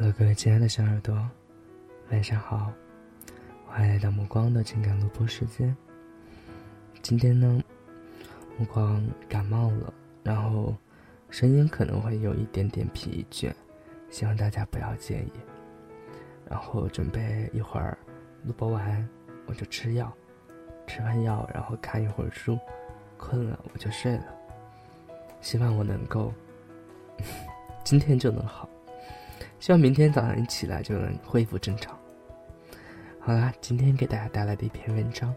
Hello，各位亲爱的小耳朵，晚上好！欢迎来到目光的情感录播时间。今天呢，目光感冒了，然后声音可能会有一点点疲倦，希望大家不要介意。然后准备一会儿录播完，我就吃药，吃完药然后看一会儿书，困了我就睡了。希望我能够今天就能好。希望明天早上一起来就能恢复正常。好啦，今天给大家带来的一篇文章，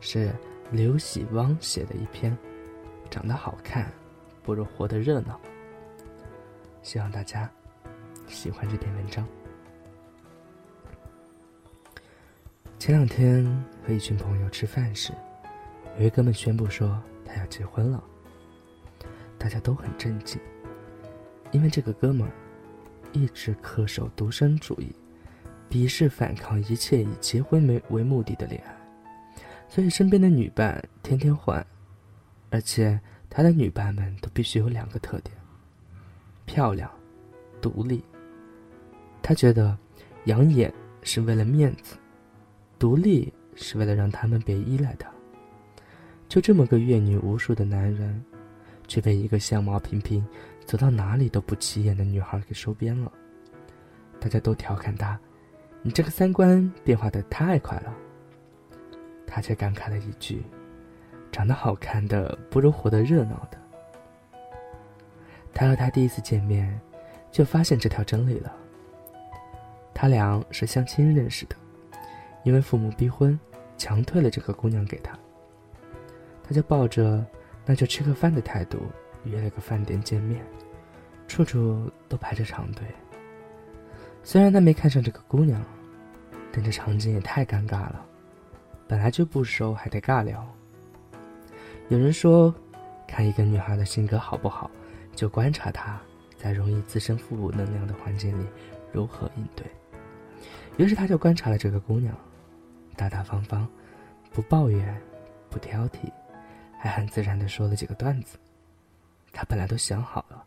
是刘喜汪写的一篇，长得好看不如活得热闹。希望大家喜欢这篇文章。前两天和一群朋友吃饭时，有一哥们宣布说他要结婚了，大家都很震惊，因为这个哥们儿。一直恪守独身主义，鄙视反抗一切以结婚为为目的的恋爱，所以身边的女伴天天换，而且他的女伴们都必须有两个特点：漂亮、独立。他觉得养眼是为了面子，独立是为了让他们别依赖他。就这么个阅女无数的男人，却被一个相貌平平。走到哪里都不起眼的女孩给收编了，大家都调侃他：“你这个三观变化的太快了。”他却感慨了一句：“长得好看的不如活得热闹的。”他和他第一次见面，就发现这条真理了。他俩是相亲认识的，因为父母逼婚，强推了这个姑娘给他。他就抱着“那就吃个饭”的态度。约了个饭店见面，处处都排着长队。虽然他没看上这个姑娘，但这场景也太尴尬了。本来就不熟，还得尬聊。有人说，看一个女孩的性格好不好，就观察她在容易滋生负能量的环境里如何应对。于是他就观察了这个姑娘，大大方方，不抱怨，不挑剔，还很自然地说了几个段子。他本来都想好了，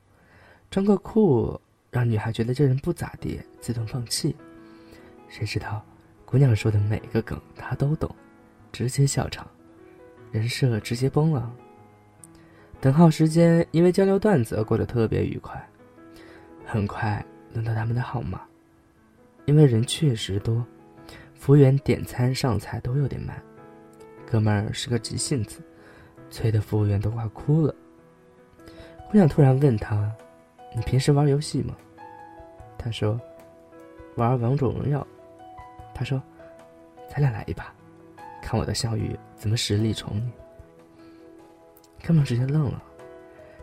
装个酷，让女孩觉得这人不咋地，自动放弃。谁知道，姑娘说的每个梗他都懂，直接笑场，人设直接崩了。等号时间因为交流段子而过得特别愉快。很快轮到他们的号码，因为人确实多，服务员点餐上菜都有点慢。哥们儿是个急性子，催的服务员都快哭了。姑娘突然问他：“你平时玩游戏吗？”他说：“玩王者荣耀。”他说：“咱俩来一把，看我的项羽怎么实力宠你。”哥们直接愣了：“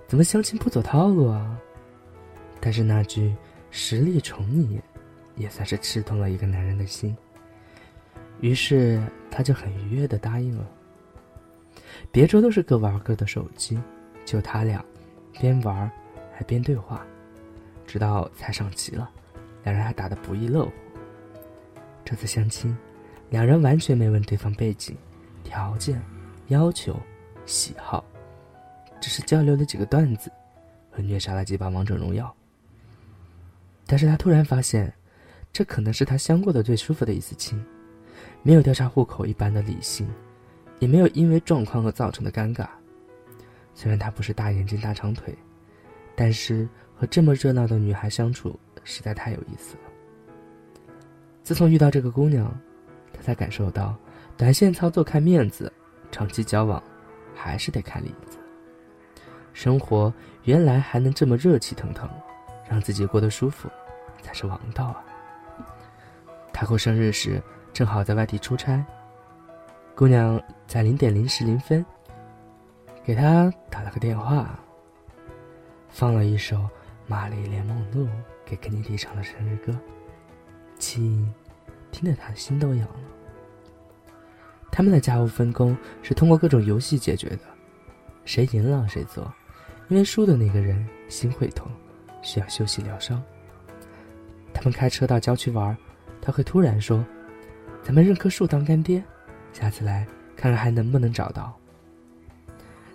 怎么相亲不走套路啊？”但是那句“实力宠你”，也算是刺痛了一个男人的心。于是他就很愉悦的答应了。别桌都是各玩各的手机，就他俩。边玩还边对话，直到菜上齐了，两人还打得不亦乐乎。这次相亲，两人完全没问对方背景、条件、要求、喜好，只是交流了几个段子，和虐杀了几把王者荣耀。但是他突然发现，这可能是他相过的最舒服的一次亲，没有调查户口一般的理性，也没有因为状况而造成的尴尬。虽然她不是大眼睛大长腿，但是和这么热闹的女孩相处实在太有意思了。自从遇到这个姑娘，他才感受到，短线操作看面子，长期交往还是得看里子。生活原来还能这么热气腾腾，让自己过得舒服，才是王道啊！他过生日时正好在外地出差，姑娘在零点零时零分。给他打了个电话，放了一首《玛丽莲梦露》给肯尼迪唱的生日歌，亲，听得他的心都痒了。他们的家务分工是通过各种游戏解决的，谁赢了谁做，因为输的那个人心会痛，需要休息疗伤。他们开车到郊区玩，他会突然说：“咱们认棵树当干爹，下次来看看还能不能找到。”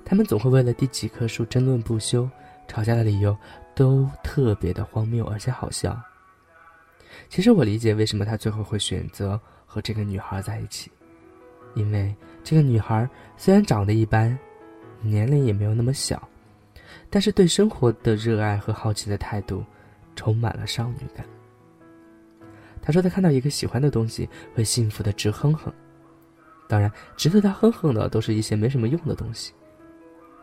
他们总会为了第几棵树争论不休，吵架的理由都特别的荒谬而且好笑。其实我理解为什么他最后会选择和这个女孩在一起，因为这个女孩虽然长得一般，年龄也没有那么小，但是对生活的热爱和好奇的态度，充满了少女感。他说他看到一个喜欢的东西会幸福的直哼哼，当然值得他哼哼的都是一些没什么用的东西，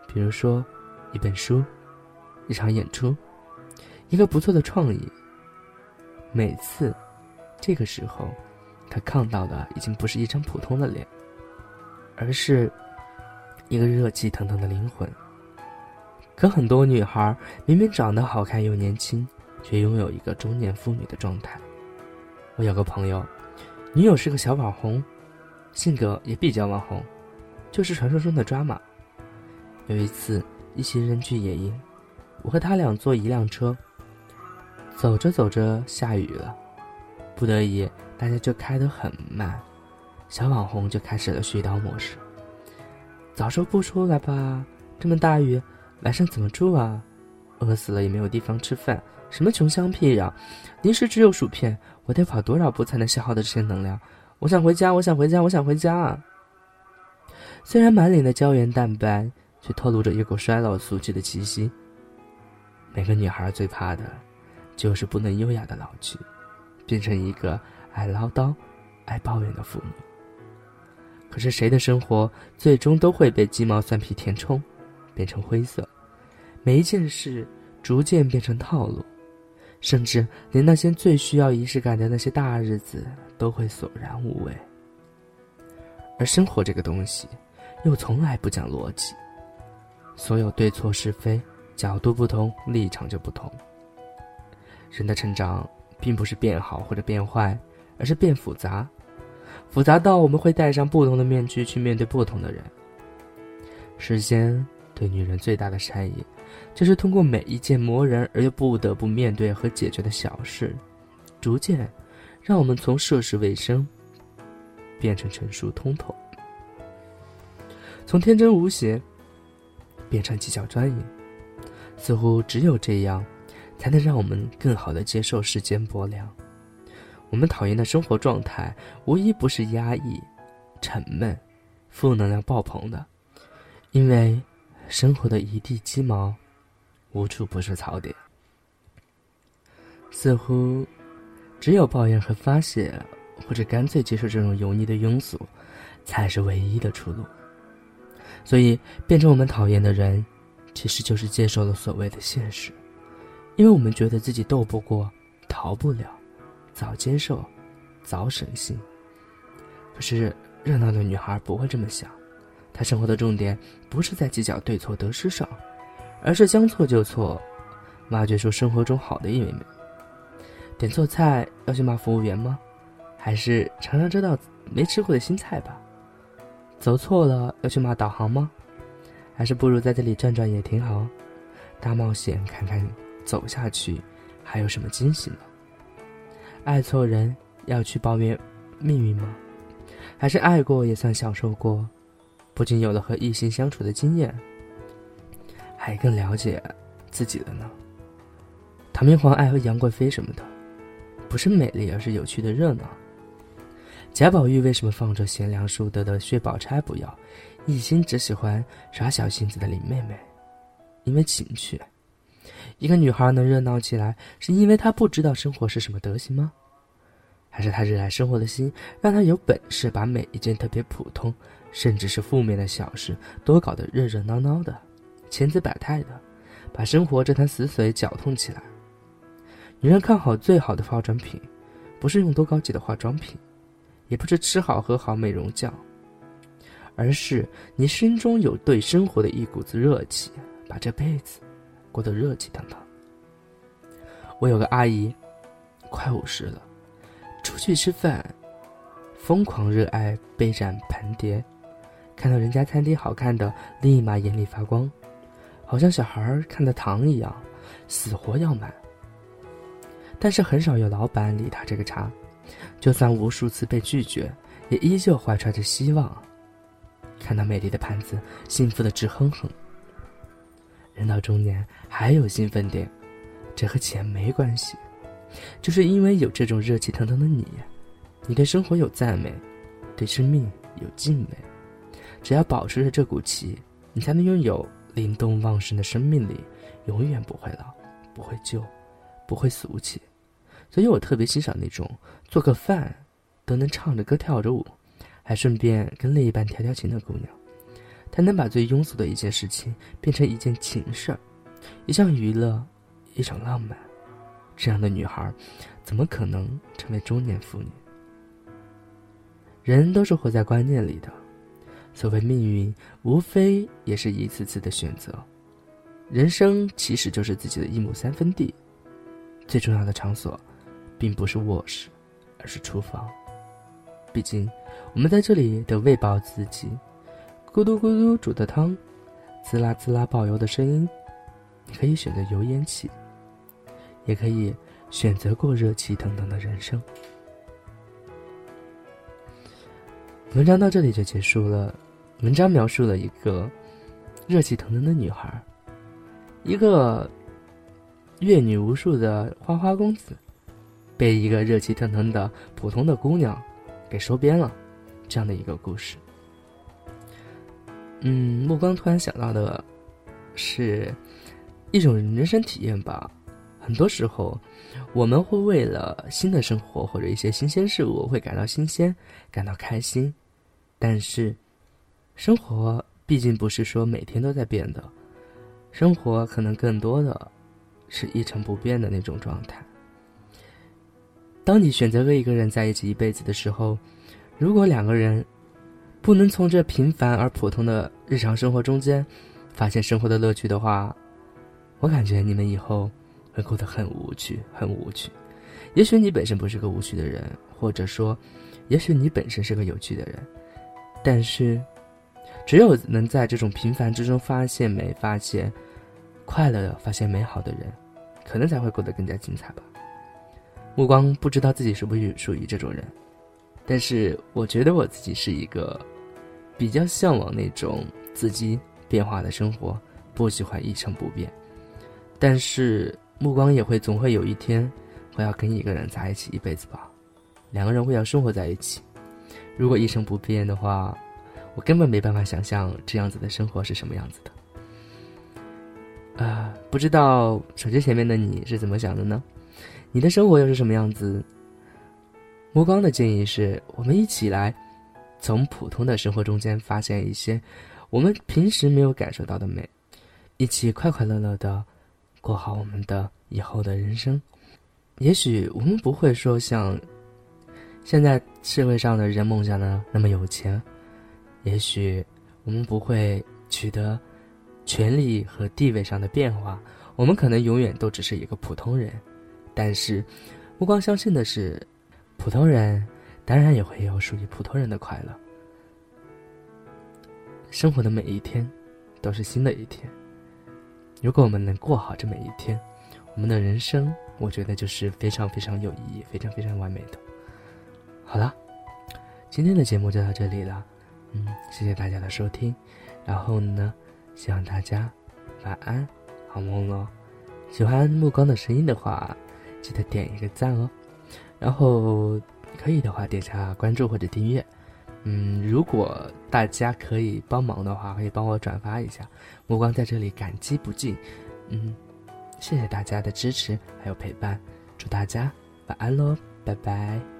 比如说一本书、一场演出、一个不错的创意。每次，这个时候，他看到的已经不是一张普通的脸，而是一个热气腾腾的灵魂。可很多女孩明明长得好看又年轻，却拥有一个中年妇女的状态。我有个朋友，女友是个小网红，性格也比较网红，就是传说中的抓马。有一次一行人去野营，我和他俩坐一辆车。走着走着，下雨了，不得已，大家就开得很慢，小网红就开始了絮叨模式。早说不出来吧，这么大雨，晚上怎么住啊？饿死了也没有地方吃饭，什么穷乡僻壤，零食只有薯片，我得跑多少步才能消耗的这些能量？我想回家，我想回家，我想回家啊！虽然满脸的胶原蛋白，却透露着一股衰老俗气的气息。每个女孩最怕的。就是不能优雅的老去，变成一个爱唠叨、爱抱怨的妇女。可是谁的生活最终都会被鸡毛蒜皮填充，变成灰色，每一件事逐渐变成套路，甚至连那些最需要仪式感的那些大日子都会索然无味。而生活这个东西，又从来不讲逻辑，所有对错是非，角度不同，立场就不同。人的成长并不是变好或者变坏，而是变复杂，复杂到我们会戴上不同的面具去面对不同的人。时间对女人最大的善意，就是通过每一件磨人而又不得不面对和解决的小事，逐渐让我们从涉世未深变成成熟通透，从天真无邪变成计较专一。似乎只有这样。才能让我们更好的接受世间薄凉。我们讨厌的生活状态，无一不是压抑、沉闷、负能量爆棚的。因为生活的一地鸡毛，无处不是槽点。似乎只有抱怨和发泄，或者干脆接受这种油腻的庸俗，才是唯一的出路。所以，变成我们讨厌的人，其实就是接受了所谓的现实。因为我们觉得自己斗不过，逃不了，早接受，早省心。可是热闹的女孩不会这么想，她生活的重点不是在计较对错得失上，而是将错就错，挖掘出生活中好的一面。点错菜要去骂服务员吗？还是尝尝这道没吃过的新菜吧？走错了要去骂导航吗？还是不如在这里转转也挺好，大冒险看看。走下去，还有什么惊喜呢？爱错人要去抱怨命运吗？还是爱过也算享受过？不仅有了和异性相处的经验，还更了解自己的呢？唐明皇爱和杨贵妃什么的，不是美丽，而是有趣的热闹。贾宝玉为什么放着贤良淑德的薛宝钗不要，一心只喜欢耍小性子的林妹妹？因为情趣。一个女孩能热闹起来，是因为她不知道生活是什么德行吗？还是她热爱生活的心，让她有本事把每一件特别普通，甚至是负面的小事，都搞得热热闹闹的，千姿百态的，把生活这潭死水搅动起来？女人看好最好的化妆品，不是用多高级的化妆品，也不是吃好喝好美容觉，而是你心中有对生活的一股子热气，把这辈子。过得热气腾腾。我有个阿姨，快五十了，出去吃饭，疯狂热爱杯盏盘碟，看到人家餐厅好看的，立马眼里发光，好像小孩看到糖一样，死活要买。但是很少有老板理他这个茬，就算无数次被拒绝，也依旧怀揣着希望，看到美丽的盘子，幸福的直哼哼。人到中年还有兴奋点，这和钱没关系，就是因为有这种热气腾腾的你，你对生活有赞美，对生命有敬畏。只要保持着这股气，你才能拥有灵动旺盛的生命力，永远不会老，不会旧，不会俗气。所以我特别欣赏那种做个饭都能唱着歌跳着舞，还顺便跟另一半调调情的姑娘。她能把最庸俗的一件事情变成一件情事儿，一项娱乐，一种浪漫。这样的女孩，怎么可能成为中年妇女？人都是活在观念里的，所谓命运，无非也是一次次的选择。人生其实就是自己的一亩三分地，最重要的场所，并不是卧室，而是厨房。毕竟，我们在这里得喂饱自己，咕嘟咕嘟煮的汤，滋啦滋啦爆油的声音，你可以选择油烟气。也可以选择过热气腾腾的人生。文章到这里就结束了。文章描述了一个热气腾腾的女孩，一个阅女无数的花花公子，被一个热气腾腾的普通的姑娘给收编了，这样的一个故事。嗯，目光突然想到的是一种人生体验吧。很多时候，我们会为了新的生活或者一些新鲜事物会感到新鲜，感到开心。但是，生活毕竟不是说每天都在变的，生活可能更多的是一成不变的那种状态。当你选择和一个人在一起一辈子的时候，如果两个人不能从这平凡而普通的日常生活中间发现生活的乐趣的话，我感觉你们以后。会过得很无趣，很无趣。也许你本身不是个无趣的人，或者说，也许你本身是个有趣的人。但是，只有能在这种平凡之中发现美、发现快乐、发现美好的人，可能才会过得更加精彩吧。目光不知道自己是不是属于这种人，但是我觉得我自己是一个比较向往那种自己变化的生活，不喜欢一成不变。但是。目光也会总会有一天，会要跟一个人在一起一辈子吧，两个人会要生活在一起。如果一成不变的话，我根本没办法想象这样子的生活是什么样子的。啊，不知道手机前面的你是怎么想的呢？你的生活又是什么样子？目光的建议是我们一起来，从普通的生活中间发现一些我们平时没有感受到的美，一起快快乐乐的。过好我们的以后的人生，也许我们不会说像现在社会上的人梦想的那么有钱，也许我们不会取得权力和地位上的变化，我们可能永远都只是一个普通人。但是，目光相信的是，普通人当然也会有属于普通人的快乐。生活的每一天，都是新的一天。如果我们能过好这每一天，我们的人生，我觉得就是非常非常有意义、非常非常完美的。好了，今天的节目就到这里了，嗯，谢谢大家的收听。然后呢，希望大家晚安，好梦哦。喜欢目光的声音的话，记得点一个赞哦。然后可以的话，点下关注或者订阅。嗯，如果大家可以帮忙的话，可以帮我转发一下，目光在这里感激不尽。嗯，谢谢大家的支持还有陪伴，祝大家晚安喽，拜拜。